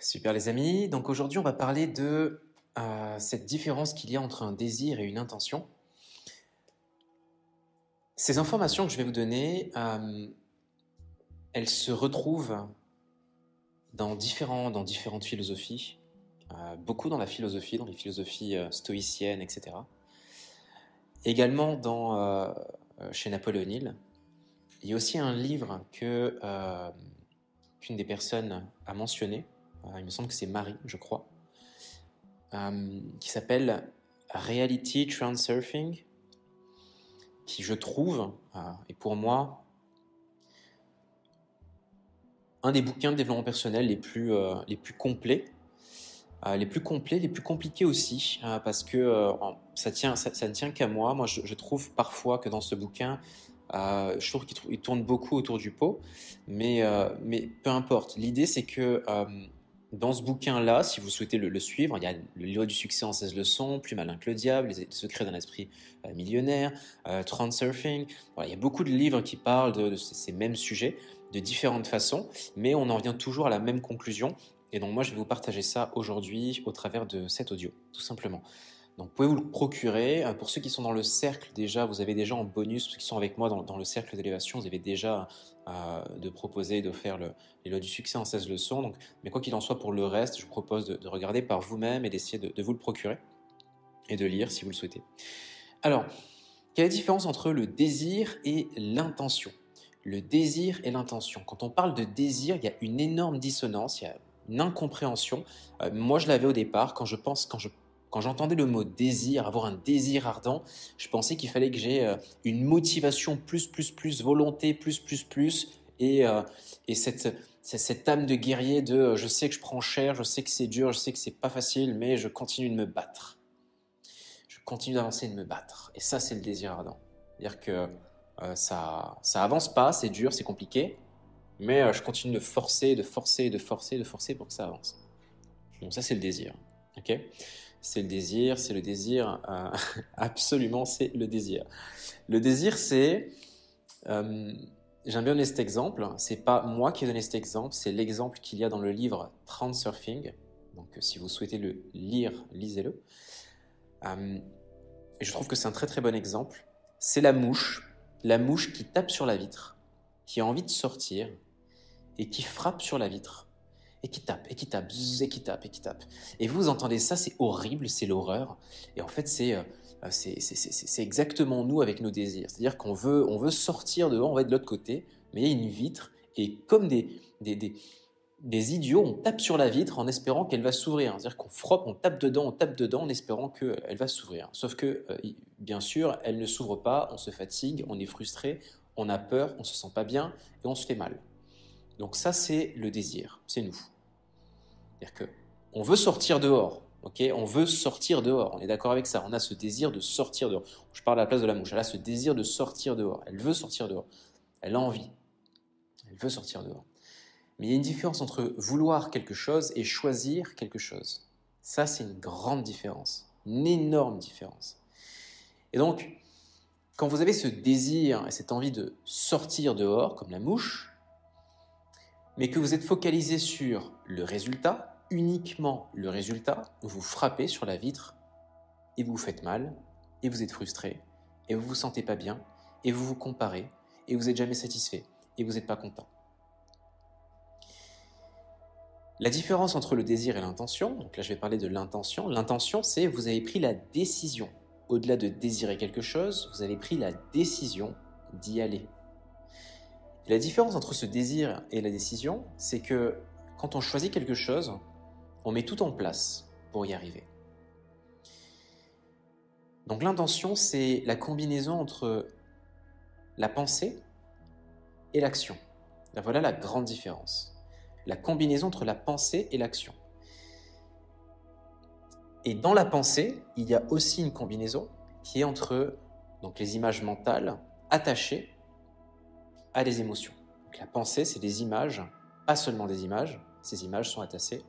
Super les amis, donc aujourd'hui on va parler de euh, cette différence qu'il y a entre un désir et une intention. Ces informations que je vais vous donner, euh, elles se retrouvent dans, différentes philosophies, euh, beaucoup dans la philosophie, dans les philosophies stoïciennes, etc. Également chez Napoléon Hill. Il y a aussi un livre que, qu'une des personnes a mentionné, il me semble que c'est Marie, je crois, euh, qui s'appelle Reality Transurfing, qui je trouve, euh, et pour moi, un des bouquins de développement personnel les plus, euh, les plus complets, les plus complets, les plus compliqués aussi, parce que ça, ne tient qu'à moi. Moi, je, trouve parfois que dans ce bouquin, je trouve qu'il tourne beaucoup autour du pot, mais, mais peu importe. L'idée, c'est que dans ce bouquin-là, si vous souhaitez le, suivre, il y a le livre du succès en 16 leçons, Plus malin que le diable, Les secrets d'un esprit euh, millionnaire, euh, Transurfing. il y a beaucoup de livres qui parlent de, ces mêmes sujets de différentes façons, mais on en vient toujours à la même conclusion. Et donc moi, je vais vous partager ça aujourd'hui au travers de cet audio, tout simplement. Donc vous pouvez vous le procurer? Euh, pour ceux qui sont dans le cercle déjà, vous avez déjà en bonus, ceux qui sont avec moi dans, le cercle d'élévation, vous avez déjà euh, de proposer de faire le, les lois du succès en 16 leçons. Donc, mais quoi qu'il en soit, pour le reste, je vous propose de, regarder par vous-même et d'essayer de, vous le procurer et de lire si vous le souhaitez. Alors, quelle est la différence entre le désir et l'intention? Le désir et l'intention. Quand on parle de désir, il y a une énorme dissonance, il y a une incompréhension. Euh, moi, je l'avais au départ quand je pense, quand je quand j'entendais le mot désir, avoir un désir ardent, je pensais qu'il fallait que j'ai euh, une motivation plus, plus, plus, volonté plus, plus, plus, et, euh, et cette, cette âme de guerrier de euh, je sais que je prends cher, je sais que c'est dur, je sais que c'est pas facile, mais je continue de me battre. Je continue d'avancer et de me battre. Et ça, c'est le désir ardent. C'est-à-dire que ça, ça avance pas, c'est dur, c'est compliqué, mais je continue de forcer, de forcer, de forcer, de forcer pour que ça avance. Donc ça, c'est le désir. ok? C'est le désir, c'est le désir, euh, absolument c'est le désir. Le désir c'est, euh, j'aime bien donner cet exemple, c'est pas moi qui ai donné cet exemple, c'est l'exemple qu'il y a dans le livre Transurfing, donc si vous souhaitez le lire, lisez-le. Euh, je trouve que c'est un très très bon exemple, c'est la mouche, la mouche qui tape sur la vitre, qui a envie de sortir et qui frappe sur la vitre et qui tape, et qui tape, et qui tape, et qui tape. Et vous entendez ça, c'est horrible, c'est l'horreur. Et en fait, c'est euh, c'est exactement nous avec nos désirs. C'est-à-dire qu'on veut, on veut sortir dehors, on va de l'autre côté, mais il y a une vitre, et comme des, des, des, des idiots, on tape sur la vitre en espérant qu'elle va s'ouvrir. C'est-à-dire qu'on frotte, on tape dedans, on tape dedans en espérant qu'elle va s'ouvrir. Sauf que, euh, bien sûr, elle ne s'ouvre pas, on se fatigue, on est frustré, on a peur, on se sent pas bien, et on se fait mal. Donc ça, c'est le désir, c'est nous. C'est-à-dire que on veut sortir dehors, ok? On veut sortir dehors. On est d'accord avec ça. On a ce désir de sortir dehors. Je parle à la place de la mouche. Elle a ce désir de sortir dehors. Elle veut sortir dehors. Elle a envie. Elle veut sortir dehors. Mais il y a une différence entre vouloir quelque chose et choisir quelque chose. Ça, c'est une grande différence, une énorme différence. Et donc, quand vous avez ce désir et cette envie de sortir dehors, comme la mouche, mais que vous êtes focalisé sur le résultat, uniquement le résultat, vous frappez sur la vitre et vous faites mal, et vous êtes frustré, et vous vous sentez pas bien, et vous vous comparez, et vous n'êtes jamais satisfait, et vous n'êtes pas content. La différence entre le désir et l'intention, donc là je vais parler de l'intention, l'intention c'est vous avez pris la décision, au-delà de désirer quelque chose, vous avez pris la décision d'y aller la différence entre ce désir et la décision, c'est que quand on choisit quelque chose, on met tout en place pour y arriver. Donc l'intention, c'est la combinaison entre la pensée et l'action. Voilà la grande différence. La combinaison entre la pensée et l'action. Et dans la pensée, il y a aussi une combinaison qui est entre donc, les images mentales attachées à des émotions. la pensée, c'est des images, pas seulement des images, ces images sont attachées,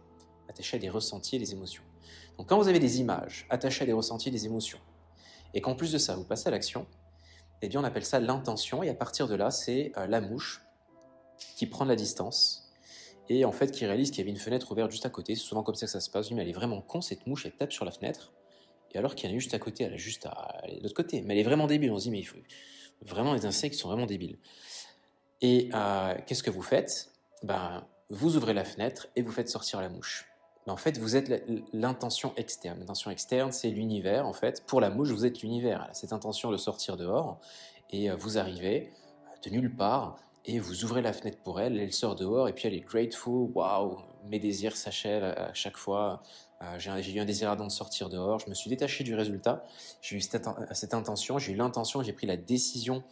attachées à des ressentis et des émotions. Donc quand vous avez des images attachées à des ressentis et des émotions, et qu'en plus de ça, vous passez à l'action, eh bien on appelle ça l'intention, et à partir de là, c'est euh, la mouche qui prend de la distance et en fait qui réalise qu'il y avait une fenêtre ouverte juste à côté. C'est souvent comme ça que ça se passe. mais elle est vraiment con cette mouche, elle tape sur la fenêtre. Et alors qu'il y en a juste à côté, elle a juste à l'autre côté. Mais elle est vraiment débile. On se dit, mais il faut vraiment les insectes sont vraiment débiles. Et euh, qu'est-ce que vous faites? Ben, Vous ouvrez la fenêtre et vous faites sortir la mouche. Ben, en fait, vous êtes l'intention externe. L'intention externe, c'est l'univers. En fait, pour la mouche, vous êtes l'univers. Cette intention de sortir dehors et euh, vous arrivez de nulle part et vous ouvrez la fenêtre pour elle, elle sort dehors et puis elle est grateful, waouh, mes désirs s'achèvent à chaque fois. Euh, j'ai eu un désir ardent de sortir dehors, je me suis détaché du résultat, j'ai eu cette, cette, intention, j'ai eu l'intention, j'ai pris la décision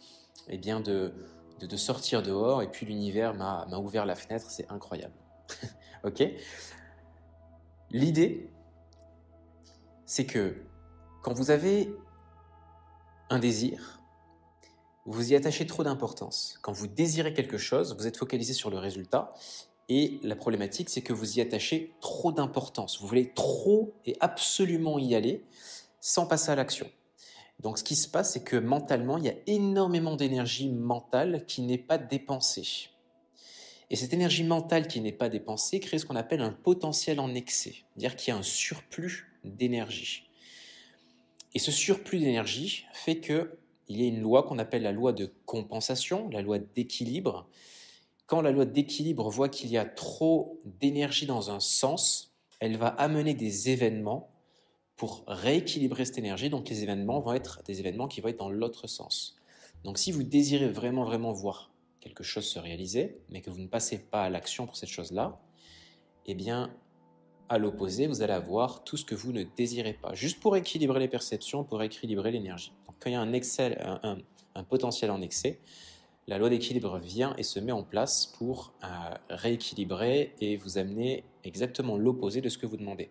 eh bien, de, de, sortir dehors et puis l'univers m'a ouvert la fenêtre, c'est incroyable. ok? L'idée, c'est que quand vous avez un désir, vous y attachez trop d'importance. Quand vous désirez quelque chose, vous êtes focalisé sur le résultat. Et la problématique, c'est que vous y attachez trop d'importance. Vous voulez trop et absolument y aller sans passer à l'action. Donc ce qui se passe, c'est que mentalement, il y a énormément d'énergie mentale qui n'est pas dépensée. Et cette énergie mentale qui n'est pas dépensée crée ce qu'on appelle un potentiel en excès, c'est-à-dire qu'il y a un surplus d'énergie. Et ce surplus d'énergie fait que il y a une loi qu'on appelle la loi de compensation, la loi d'équilibre. Quand la loi d'équilibre voit qu'il y a trop d'énergie dans un sens, elle va amener des événements pour rééquilibrer cette énergie. Donc les événements vont être des événements qui vont être dans l'autre sens. Donc si vous désirez vraiment, vraiment voir quelque chose se réaliser, mais que vous ne passez pas à l'action pour cette chose-là, eh bien, à l'opposé, vous allez avoir tout ce que vous ne désirez pas, juste pour équilibrer les perceptions, pour équilibrer l'énergie. quand il y a un, un, potentiel en excès, la loi d'équilibre vient et se met en place pour euh, rééquilibrer et vous amener exactement l'opposé de ce que vous demandez.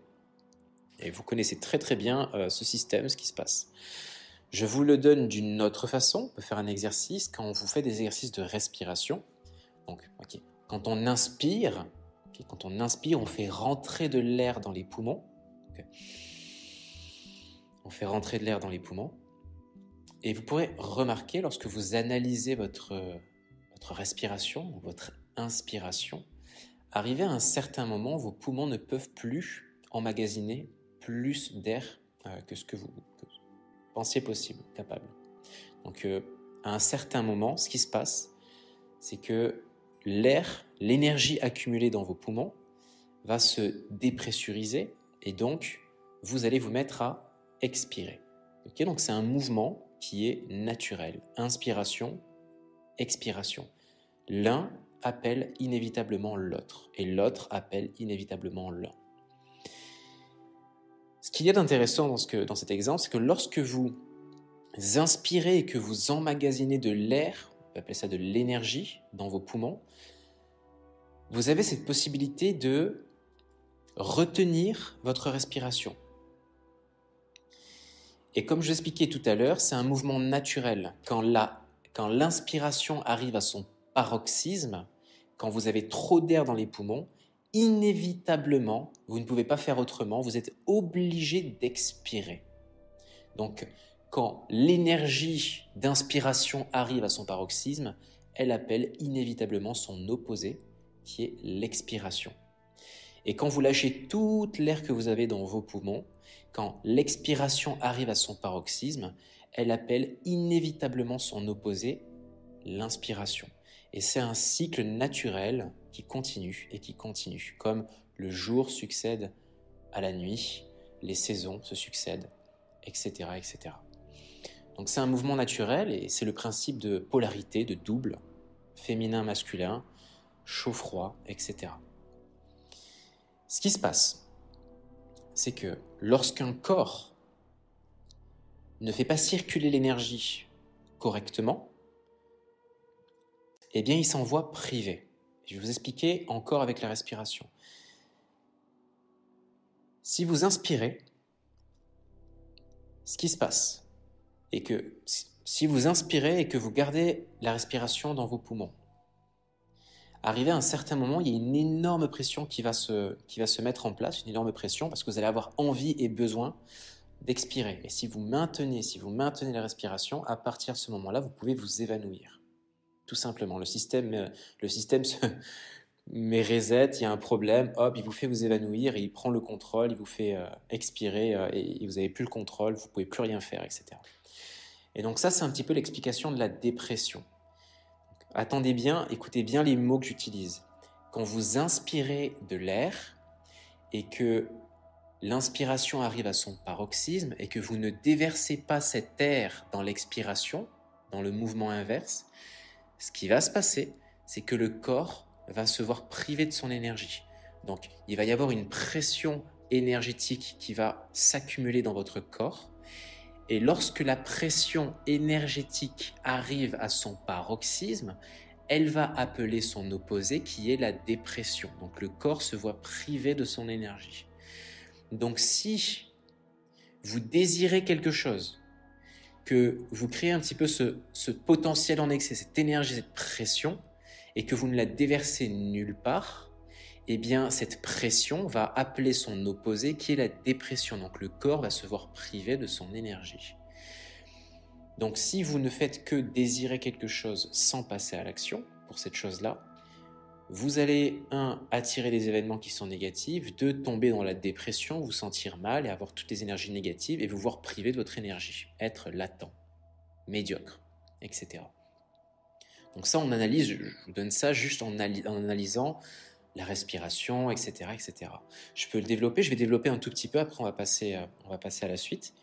Et vous connaissez très très bien euh, ce système, ce qui se passe. Je vous le donne d'une autre façon. On peut faire un exercice quand on vous fait des exercices de respiration. Donc, quand on inspire, quand on inspire, on fait rentrer de l'air dans les poumons. On fait rentrer de l'air dans les poumons. Et vous pourrez remarquer lorsque vous analysez votre, votre respiration, votre inspiration, arrivé à un certain moment, vos poumons ne peuvent plus emmagasiner plus d'air euh, que ce que vous, pensiez possible, capable. Donc euh, à un certain moment, ce qui se passe, c'est que l'air, l'énergie accumulée dans vos poumons va se dépressuriser et donc vous allez vous mettre à expirer. donc c'est un mouvement qui est naturel. Inspiration, expiration. L'un appelle inévitablement l'autre et l'autre appelle inévitablement l'un. Qu'il y a d'intéressant dans, cet exemple, c'est que lorsque vous inspirez et que vous emmagasinez de l'air appelle ça de l'énergie dans vos poumons, vous avez cette possibilité de retenir votre respiration. Et comme je l'expliquais tout à l'heure, c'est un mouvement naturel. Quand l'inspiration arrive à son paroxysme, quand vous avez trop d'air dans les poumons, inévitablement, vous ne pouvez pas faire autrement, vous êtes obligé d'expirer. Donc, quand l'énergie d'inspiration arrive à son paroxysme, elle appelle inévitablement son opposé, qui est l'expiration. Et quand vous lâchez toute l'air que vous avez dans vos poumons, quand l'expiration arrive à son paroxysme, elle appelle inévitablement son opposé, l'inspiration. Et c'est un cycle naturel qui continue et qui continue, comme le jour succède à la nuit, les saisons se succèdent, etc. etc. Donc c'est un mouvement naturel et c'est le principe de polarité, de double, féminin-masculin, chaud-froid, etc. Ce qui se passe, c'est que lorsqu'un corps ne fait pas circuler l'énergie correctement, eh bien il s'envoie privé. Je vais vous expliquer encore avec la respiration. Si vous inspirez, ce qui se passe, et que si vous inspirez et que vous gardez la respiration dans vos poumons, arrivé à un certain moment, il y a une énorme pression qui va, se, qui va se mettre en place, une énorme pression, parce que vous allez avoir envie et besoin d'expirer. Et si vous maintenez, si vous maintenez la respiration, à partir de ce moment-là, vous pouvez vous évanouir. Tout simplement. Le système, euh, le système se, mais reset, il y a un problème, hop, il vous fait vous évanouir, il prend le contrôle, il vous fait euh, expirer, euh, et, vous n'avez plus le contrôle, vous pouvez plus rien faire, etc. Et donc ça, c'est un petit peu l'explication de la dépression. attendez bien, écoutez bien les mots que j'utilise. Quand vous inspirez de l'air et que l'inspiration arrive à son paroxysme et que vous ne déversez pas cet air dans l'expiration, dans le mouvement inverse, ce qui va se passer, c'est que le corps va se voir privé de son énergie. Donc, il va y avoir une pression énergétique qui va s'accumuler dans votre corps. Et lorsque la pression énergétique arrive à son paroxysme, elle va appeler son opposé qui est la dépression. Donc le corps se voit privé de son énergie. Donc si vous désirez quelque chose, que vous créez un petit peu ce, ce potentiel en excès, cette énergie, cette pression, et que vous ne la déversez nulle part, eh bien cette pression va appeler son opposé qui est la dépression. Donc le corps va se voir privé de son énergie. Donc si vous ne faites que désirer quelque chose sans passer à l'action pour cette chose-là, vous allez, un, attirer des événements qui sont négatifs, deux, tomber dans la dépression, vous sentir mal et avoir toutes les énergies négatives et vous voir privé de votre énergie, être latent, médiocre, etc. Donc ça, on analyse, je vous donne ça juste en, analysant la respiration, etc., etc. Je peux le développer, je vais développer un tout petit peu, après on va passer, euh, on va passer à la suite.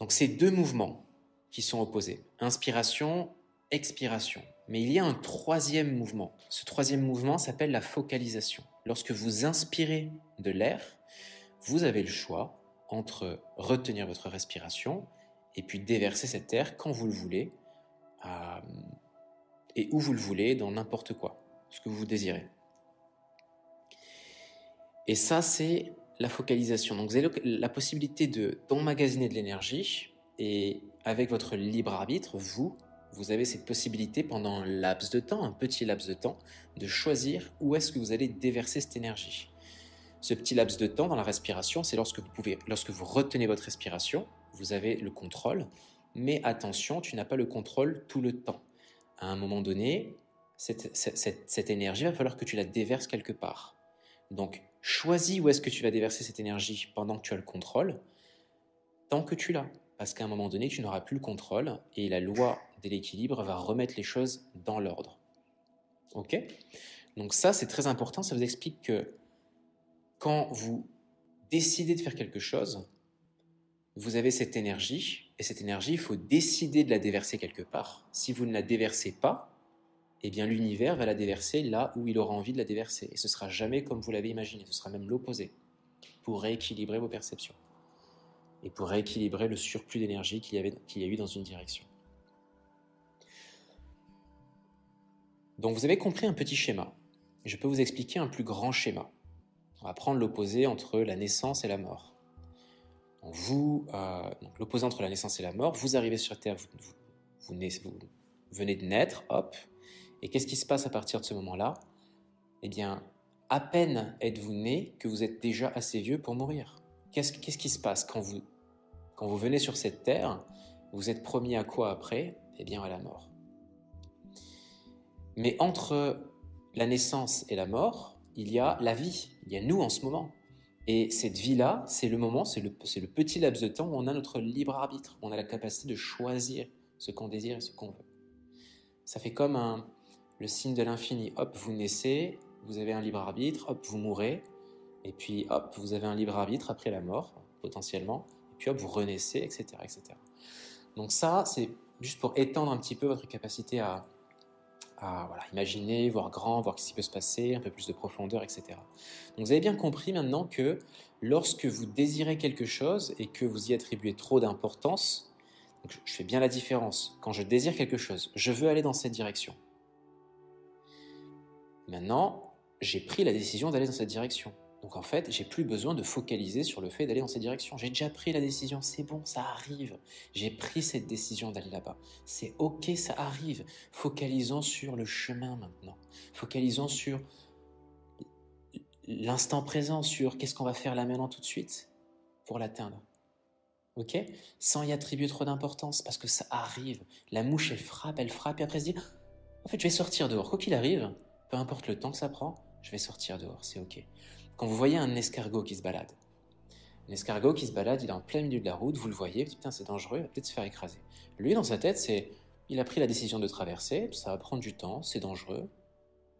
Donc c'est deux mouvements qui sont opposés, inspiration, expiration. Mais il y a un troisième mouvement. Ce troisième mouvement s'appelle la focalisation. Lorsque vous inspirez de l'air, vous avez le choix entre retenir votre respiration et puis déverser cet air quand vous le voulez et où vous le voulez, dans n'importe quoi, ce que vous désirez. Et ça, c'est la focalisation. Donc vous avez la possibilité d'emmagasiner de l'énergie et avec votre libre arbitre, vous, vous avez cette possibilité pendant un laps de temps, un petit laps de temps, de choisir où est-ce que vous allez déverser cette énergie. Ce petit laps de temps dans la respiration, c'est lorsque vous pouvez, lorsque vous retenez votre respiration, vous avez le contrôle mais attention, tu n'as pas le contrôle tout le temps. À un moment donné, cette, cette, énergie, va falloir que tu la déverses quelque part. Donc, choisis où est-ce que tu vas déverser cette énergie pendant que tu as le contrôle, tant que tu l'as. Parce qu'à un moment donné, tu n'auras plus le contrôle et la loi de l'équilibre va remettre les choses dans l'ordre. Ok? Donc ça, c'est très important. Ça vous explique que quand vous décidez de faire quelque chose, vous avez cette énergie, et cette énergie, il faut décider de la déverser quelque part. Si vous ne la déversez pas, eh bien l'univers va la déverser là où il aura envie de la déverser. Et ce sera jamais comme vous l'avez imaginé, ce sera même l'opposé, pour rééquilibrer vos perceptions. Et pour rééquilibrer le surplus d'énergie qu'il y, y a eu dans une direction. Donc vous avez compris un petit schéma. Je peux vous expliquer un plus grand schéma. On va prendre l'opposé entre la naissance et la mort vous, euh, l'opposé entre la naissance et la mort, vous arrivez sur Terre, vous, venez de naître, hop, et qu'est-ce qui se passe à partir de ce moment-là? Eh bien, à peine êtes-vous né que vous êtes déjà assez vieux pour mourir. Qu'est-ce qui se passe quand vous, quand vous venez sur cette Terre? Vous êtes promis à quoi après? Eh bien, à la mort. Mais entre la naissance et la mort, il y a la vie, il y a nous en ce moment. Et cette vie-là, c'est le moment, c'est le, petit laps de temps où on a notre libre arbitre, où on a la capacité de choisir ce qu'on désire et ce qu'on veut. Ça fait comme le signe de l'infini. Hop, vous naissez, vous avez un libre arbitre, hop, vous mourrez, et puis hop, vous avez un libre arbitre après la mort, potentiellement, et puis hop, vous renaissez, etc. etc. Donc ça, c'est juste pour étendre un petit peu votre capacité à, voilà, imaginer, voir grand, voir ce qui peut se passer, un peu plus de profondeur, etc. Donc vous avez bien compris maintenant que lorsque vous désirez quelque chose et que vous y attribuez trop d'importance, je fais bien la différence. Quand je désire quelque chose, je veux aller dans cette direction. Maintenant, j'ai pris la décision d'aller dans cette direction. Donc en fait, j'ai plus besoin de focaliser sur le fait d'aller dans cette direction. J'ai déjà pris la décision, c'est bon, ça arrive. J'ai pris cette décision d'aller là-bas. C'est ok, ça arrive. Focalisons sur le chemin maintenant. Focalisons sur l'instant présent, sur qu'est-ce qu'on va faire là maintenant tout de suite pour l'atteindre. Ok? Sans y attribuer trop d'importance, parce que ça arrive. La mouche, elle frappe, elle frappe, et après elle se dit En fait, je vais sortir dehors. Quoi qu'il arrive, peu importe le temps que ça prend, je vais sortir dehors, c'est ok. Quand vous voyez un escargot qui se balade, un escargot qui se balade, il est en plein milieu de la route, vous le voyez, putain c'est dangereux, il va peut-être se faire écraser. Lui, dans sa tête, c'est, il a pris la décision de traverser, ça va prendre du temps, c'est dangereux,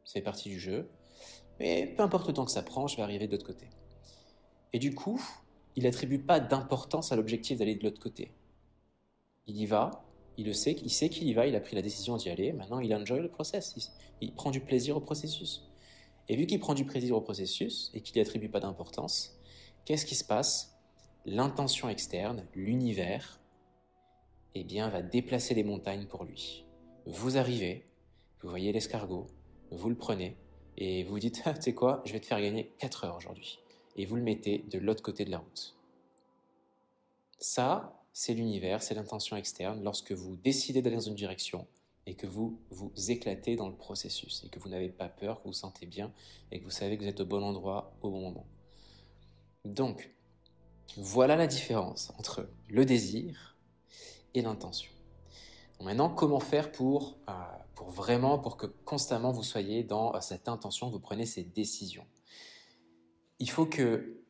c'est partie du jeu, mais peu importe le temps que ça prend, je vais arriver de l'autre côté. Et du coup, il n'attribue pas d'importance à l'objectif d'aller de l'autre côté. Il y va, il le sait, il sait qu'il y va, il a pris la décision d'y aller, maintenant il enjoy le process, il, prend du plaisir au processus. Et vu qu'il prend du plaisir au processus et qu'il n'y attribue pas d'importance, qu'est-ce qui se passe? L'intention externe, l'univers, eh bien, va déplacer les montagnes pour lui. Vous arrivez, vous voyez l'escargot, vous le prenez et vous dites, ah, tu sais quoi, je vais te faire gagner 4 heures aujourd'hui. Et vous le mettez de l'autre côté de la route. Ça, c'est l'univers, c'est l'intention externe lorsque vous décidez d'aller dans une direction et que vous vous éclatez dans le processus et que vous n'avez pas peur, que vous vous sentez bien et que vous savez que vous êtes au bon endroit au bon moment. Donc, voilà la différence entre le désir et l'intention. Maintenant, comment faire pour, euh, pour vraiment, pour que constamment vous soyez dans euh, cette intention, vous prenez ces décisions? Il faut que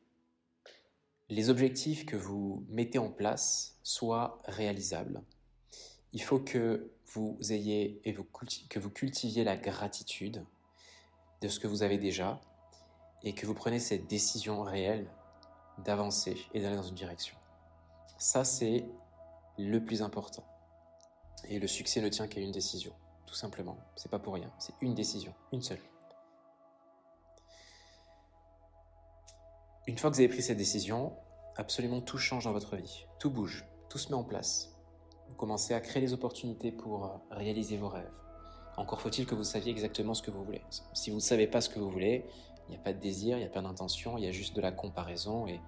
les objectifs que vous mettez en place soient réalisables. Il faut que vous ayez et que vous cultiviez la gratitude de ce que vous avez déjà et que vous prenez cette décision réelle d'avancer et d'aller dans une direction. Ça, c'est le plus important. Et le succès ne tient qu'à une décision, tout simplement. C'est pas pour rien, c'est une décision, une seule. Une fois que vous avez pris cette décision, absolument tout change dans votre vie. Tout bouge, tout se met en place. Vous commencez à créer des opportunités pour euh, réaliser vos rêves. Encore faut-il que vous saviez exactement ce que vous voulez. Si vous ne savez pas ce que vous voulez, il n'y a pas de désir, il n'y a pas d'intention, il y a juste de la comparaison. Et,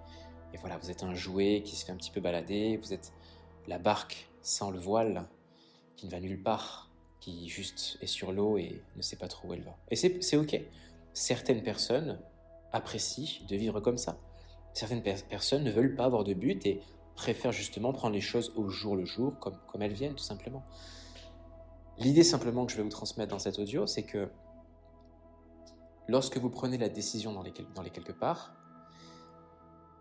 voilà, vous êtes un jouet qui se fait un petit peu balader, vous êtes la barque sans le voile qui ne va nulle part, qui juste est sur l'eau et ne sait pas trop où elle va. Et c'est ok. Certaines personnes apprécient de vivre comme ça. Certaines personnes ne veulent pas avoir de but et préfèrent justement prendre les choses au jour le jour, comme, comme elles viennent, tout simplement. L'idée simplement que je vais vous transmettre dans cet audio, c'est que lorsque vous prenez la décision dans les, dans les quelque part,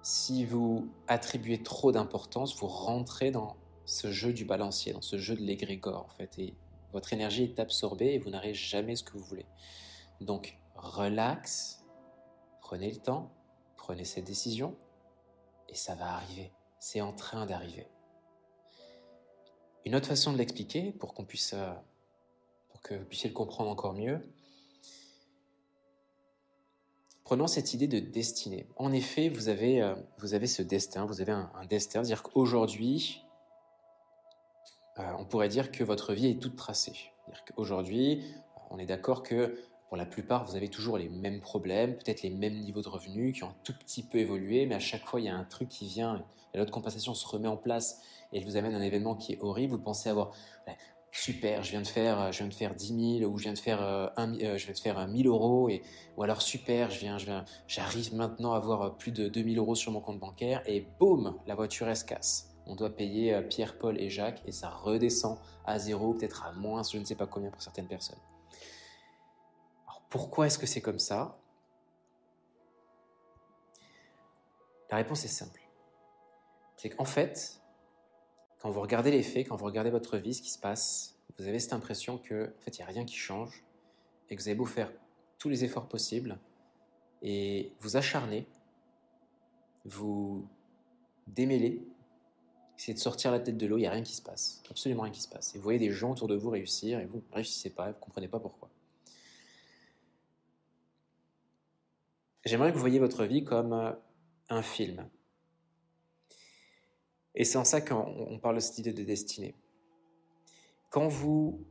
si vous attribuez trop d'importance, vous rentrez dans ce jeu du balancier, dans ce jeu de l'égrégore, en fait, et votre énergie est absorbée et vous n'arrivez jamais ce que vous voulez. Donc, relax, prenez le temps, Prenez cette décision et ça va arriver. C'est en train d'arriver. Une autre façon de l'expliquer pour qu'on puisse, euh, pour que vous puissiez le comprendre encore mieux. Prenons cette idée de destinée. En effet, vous avez, euh, vous avez ce destin, vous avez un, destin, c'est-à-dire qu'aujourd'hui, euh, on pourrait dire que votre vie est toute tracée. Qu'aujourd'hui, on est d'accord que pour la plupart, vous avez toujours les mêmes problèmes, peut-être les mêmes niveaux de revenus qui ont un tout petit peu évolué, mais à chaque fois, il y a un truc qui vient et l'autre compensation se remet en place et elle vous amène un événement qui est horrible. Vous pensez avoir super, je viens de faire, je viens de faire 10 000 ou je viens de faire, euh, un, euh, 1000 euros et, ou alors super, je viens, je viens, j'arrive maintenant à avoir plus de 2000 euros sur mon compte bancaire et boum, la voiture elle se casse. On doit payer euh, Pierre, Paul et Jacques et ça redescend à zéro, peut-être à moins, je ne sais pas combien pour certaines personnes. Pourquoi est-ce que c'est comme ça? La réponse est simple. C'est qu'en fait, quand vous regardez les faits, quand vous regardez votre vie, ce qui se passe, vous avez cette impression que, en fait, il n'y a rien qui change et que vous avez beau faire tous les efforts possibles et vous acharner, vous démêler, essayez de sortir la tête de l'eau, il n'y a rien qui se passe, absolument rien qui se passe. Et vous voyez des gens autour de vous réussir et vous ne réussissez pas, vous ne comprenez pas pourquoi. J'aimerais que vous voyiez votre vie comme euh, un film. Et c'est en ça qu'on parle de cette idée de destinée. Quand vous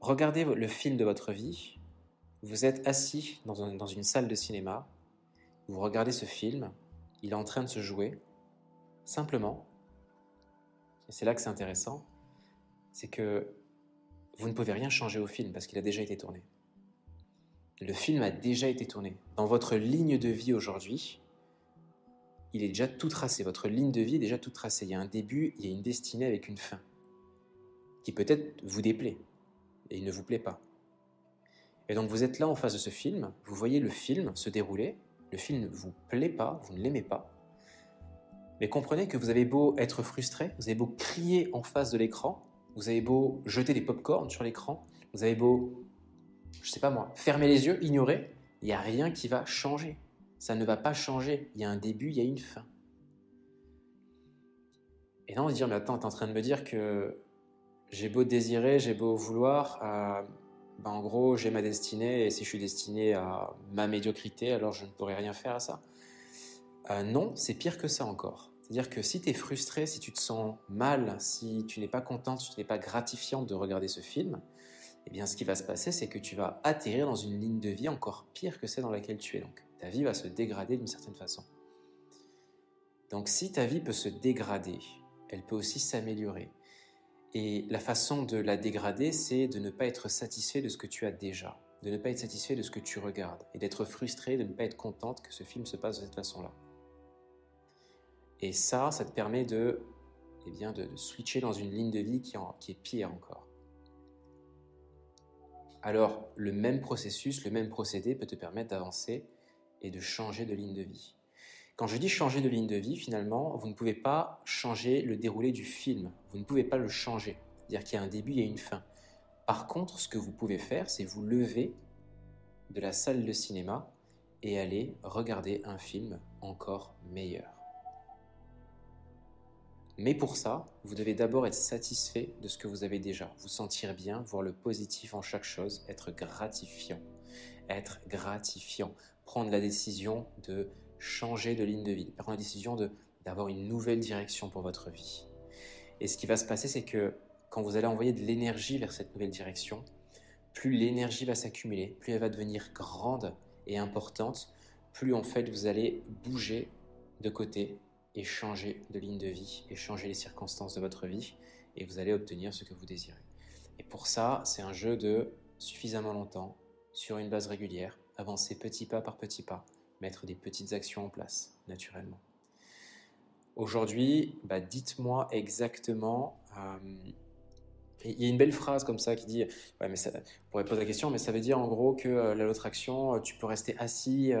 regardez le film de votre vie, vous êtes assis dans, une salle de cinéma, vous regardez ce film, il est en train de se jouer, simplement, et c'est là que c'est intéressant, c'est que vous ne pouvez rien changer au film parce qu'il a déjà été tourné le film a déjà été tourné. Dans votre ligne de vie aujourd'hui, il est déjà tout tracé. Votre ligne de vie est déjà tout tracée. Il y a un début, il y a une destinée avec une fin, qui peut-être vous déplaît, et il ne vous plaît pas. Et donc vous êtes là en face de ce film, vous voyez le film se dérouler, le film ne vous plaît pas, vous ne l'aimez pas, mais comprenez que vous avez beau être frustré, vous avez beau crier en face de l'écran, vous avez beau jeter des pop-corns sur l'écran, vous avez beau, je sais pas moi, fermer les yeux, ignorer, il n'y a rien qui va changer. Ça ne va pas changer. Il y a un début, il y a une fin. Et là, on se dire, mais attends, tu es en train de me dire que j'ai beau désirer, j'ai beau vouloir, euh, ben, en gros, j'ai ma destinée, et si je suis destiné à ma médiocrité, alors je ne pourrai rien faire à ça. Euh, non, c'est pire que ça encore. C'est-à-dire que si tu es frustré, si tu te sens mal, si tu n'es pas content, si tu n'es pas gratifiant de regarder ce film, eh bien ce qui va se passer, c'est que tu vas atterrir dans une ligne de vie encore pire que celle dans laquelle tu es. Donc ta vie va se dégrader d'une certaine façon. Donc si ta vie peut se dégrader, elle peut aussi s'améliorer. Et la façon de la dégrader, c'est de ne pas être satisfait de ce que tu as déjà, de ne pas être satisfait de ce que tu regardes, et d'être frustré, de ne pas être contente que ce film se passe de cette façon-là. Et ça, ça te permet de, eh bien, de, switcher dans une ligne de vie qui, qui est pire encore. Alors, le même processus, le même procédé peut te permettre d'avancer et de changer de ligne de vie. Quand je dis changer de ligne de vie, finalement, vous ne pouvez pas changer le déroulé du film. Vous ne pouvez pas le changer. C'est-à-dire qu'il y a un début et une fin. Par contre, ce que vous pouvez faire, c'est vous lever de la salle de cinéma et aller regarder un film encore meilleur. Mais pour ça, vous devez d'abord être satisfait de ce que vous avez déjà, vous sentir bien, voir le positif en chaque chose, être gratifiant. Être gratifiant, prendre la décision de changer de ligne de vie, prendre la décision d'avoir une nouvelle direction pour votre vie. Et ce qui va se passer, c'est que quand vous allez envoyer de l'énergie vers cette nouvelle direction, plus l'énergie va s'accumuler, plus elle va devenir grande et importante, plus en fait vous allez bouger de côté et changer de ligne de vie et changer les circonstances de votre vie et vous allez obtenir ce que vous désirez. Et pour ça, c'est un jeu de suffisamment longtemps, sur une base régulière, avancer petit pas par petit pas, mettre des petites actions en place, naturellement. Aujourd'hui, bah, dites-moi exactement. Euh, il y a une belle phrase comme ça qui dit, mais ça, on pourrait poser la question, mais ça veut dire en gros que euh, la l'autre action, euh, tu peux rester assis,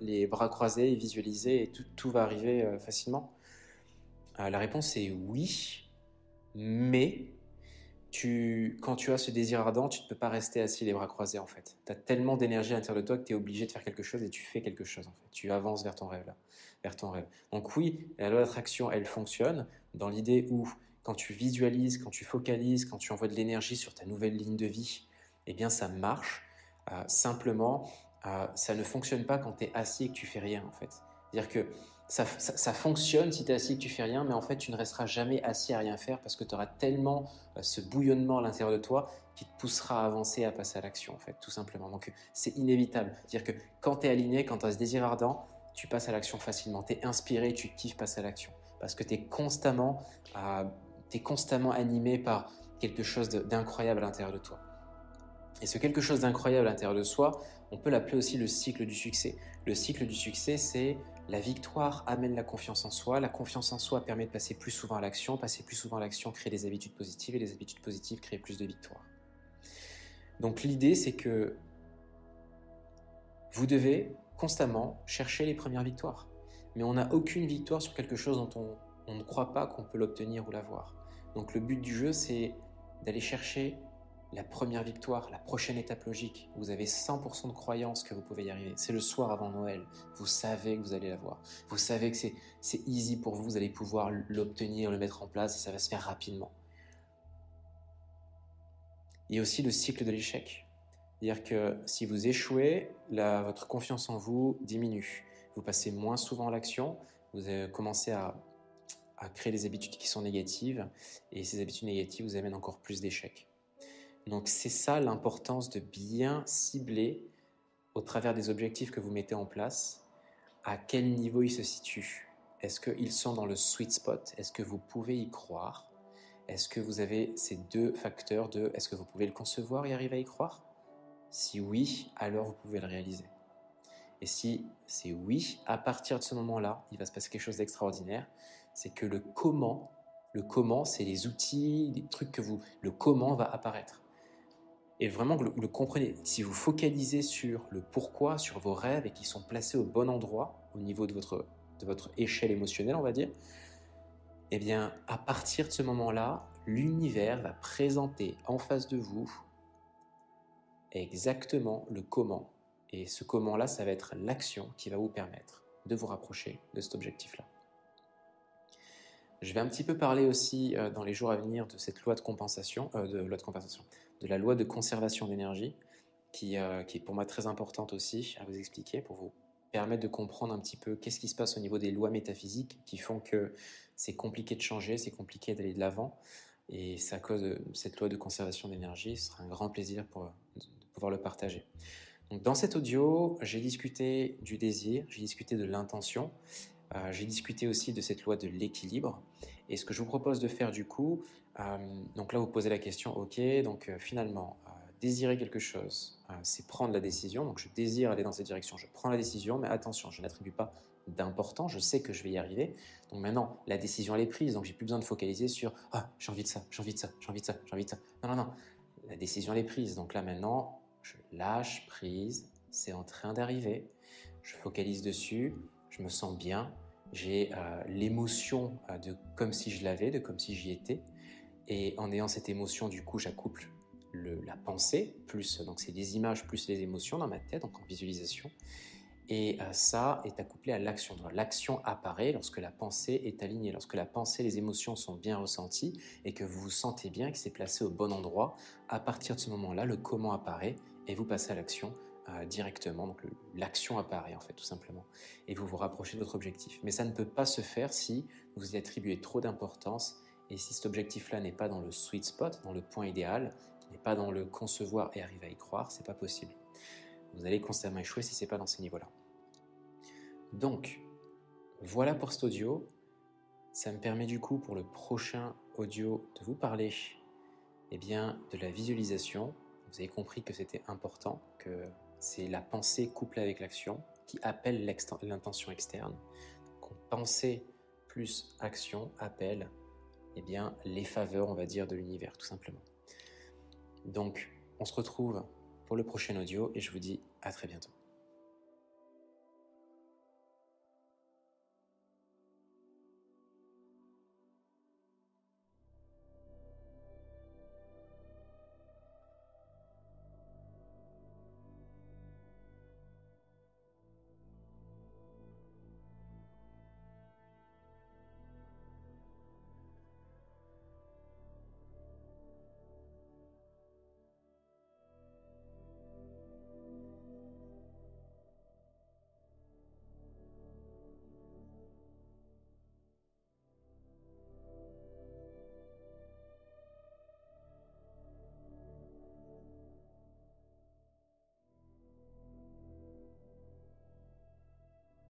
les bras croisés, visualiser et tout, tout va arriver facilement. la réponse est oui, mais tu, quand tu as ce désir ardent, tu ne peux pas rester assis les bras croisés en fait. Tu as tellement d'énergie à l'intérieur de toi que tu es obligé de faire quelque chose et tu fais quelque chose en fait. Tu avances vers ton rêve là, vers ton rêve. Donc oui, la loi d'attraction, elle fonctionne dans l'idée où quand tu visualises, quand tu focalises, quand tu envoies de l'énergie sur ta nouvelle ligne de vie, eh bien ça marche. Euh, simplement, euh, ça ne fonctionne pas quand tu es assis et que tu fais rien en fait. C'est-à-dire que ça, fonctionne si tu es assis et que tu fais rien, mais en fait, tu ne resteras jamais assis à rien faire parce que tu auras tellement euh, ce bouillonnement à l'intérieur de toi qui te poussera à avancer, à passer à l'action, en fait, tout simplement. Donc, c'est inévitable. C'est-à-dire que quand tu es aligné, quand tu as ce désir ardent, tu passes à l'action facilement. Tu es inspiré, tu kiffes passer à l'action parce que tu es constamment, constamment animé par quelque chose d'incroyable à l'intérieur de toi. Et ce quelque chose d'incroyable à l'intérieur de soi, on peut l'appeler aussi le cycle du succès. Le cycle du succès, c'est la victoire amène la confiance en soi. La confiance en soi permet de passer plus souvent à l'action. Passer plus souvent à l'action crée des habitudes positives et les habitudes positives créent plus de victoires. Donc l'idée, c'est que vous devez constamment chercher les premières victoires. Mais on n'a aucune victoire sur quelque chose dont on, on ne croit pas qu'on peut l'obtenir ou l'avoir. Donc le but du jeu, c'est d'aller chercher la première victoire, la prochaine étape logique. Vous avez 100% de croyance que vous pouvez y arriver. C'est le soir avant Noël. Vous savez que vous allez l'avoir. Vous savez que c'est easy pour vous. Vous allez pouvoir l'obtenir, le mettre en place et ça va se faire rapidement. Il y a aussi le cycle de l'échec. C'est-à-dire que si vous échouez, votre confiance en vous diminue. Vous passez moins souvent à l'action. Vous commencez à, à créer des habitudes qui sont négatives. Et ces habitudes négatives vous amènent encore plus d'échecs. Donc c'est ça l'importance de bien cibler au travers des objectifs que vous mettez en place, à quel niveau ils se situent. Est-ce qu'ils sont dans le sweet spot? Est-ce que vous pouvez y croire? Est-ce que vous avez ces deux facteurs de est-ce que vous pouvez le concevoir et arriver à y croire? Si oui, alors vous pouvez le réaliser. Et si c'est oui, à partir de ce moment-là, il va se passer quelque chose d'extraordinaire. C'est que le comment, le comment, c'est les outils, les trucs que vous, le comment va apparaître et vraiment que le, comprenez. Si vous focalisez sur le pourquoi, sur vos rêves et qu'ils sont placés au bon endroit au niveau de votre, de votre échelle émotionnelle, on va dire, eh bien, à partir de ce moment-là, l'univers va présenter en face de vous exactement le comment. Et ce comment-là, ça va être l'action qui va vous permettre de vous rapprocher de cet objectif-là. Je vais un petit peu parler aussi euh, dans les jours à venir de cette loi de compensation, euh, de la loi de conservation d'énergie, qui, euh, qui, est pour moi très importante aussi à vous expliquer, pour vous permettre de comprendre un petit peu qu'est-ce qui se passe au niveau des lois métaphysiques qui font que c'est compliqué de changer, c'est compliqué d'aller de l'avant. Et c'est à cause de cette loi de conservation d'énergie. Ce sera un grand plaisir pour, de pouvoir le partager. Donc, dans cet audio, j'ai discuté du désir, j'ai discuté de l'intention, j'ai discuté aussi de cette loi de l'équilibre. Et ce que je vous propose de faire du coup, euh, donc là vous posez la question, ok, donc euh, finalement, désirer quelque chose, c'est prendre la décision. Donc je désire aller dans cette direction, je prends la décision, mais attention, je n'attribue pas d'important, je sais que je vais y arriver. Donc maintenant, la décision elle est prise, donc j'ai plus besoin de focaliser sur ah j'ai envie de ça, j'ai envie de ça, j'ai envie de ça, j'ai envie de ça. Non non non, la décision elle est prise. Donc là maintenant, je lâche prise, c'est en train d'arriver. Je focalise dessus, je me sens bien, j'ai euh, l'émotion euh, de comme si je l'avais, de comme si j'y étais. Et en ayant cette émotion, du coup, j'accouple la pensée, plus donc c'est des images plus les émotions dans ma tête, donc en visualisation. Et euh, ça est accouplé à l'action. L'action apparaît lorsque la pensée est alignée, lorsque la pensée, les émotions sont bien ressenties et que vous vous sentez bien, que c'est placé au bon endroit. À partir de ce moment-là, le comment apparaît et vous passez à l'action euh, directement. Donc l'action apparaît en fait tout simplement et vous vous rapprochez de votre objectif. Mais ça ne peut pas se faire si vous y attribuez trop d'importance et si cet objectif-là n'est pas dans le sweet spot, dans le point idéal, n'est pas dans le concevoir et arriver à y croire, c'est pas possible. Vous allez constamment échouer si c'est pas dans ces niveaux-là. Donc, voilà pour cet audio. Ça me permet du coup pour le prochain audio de vous parler eh bien, de la visualisation. Vous avez compris que c'était important, que c'est la pensée couplée avec l'action qui appelle l'intention externe. Donc, pensée plus action appelle eh bien, les faveurs, on va dire, de l'univers, tout simplement. Donc, on se retrouve pour le prochain audio et je vous dis à très bientôt.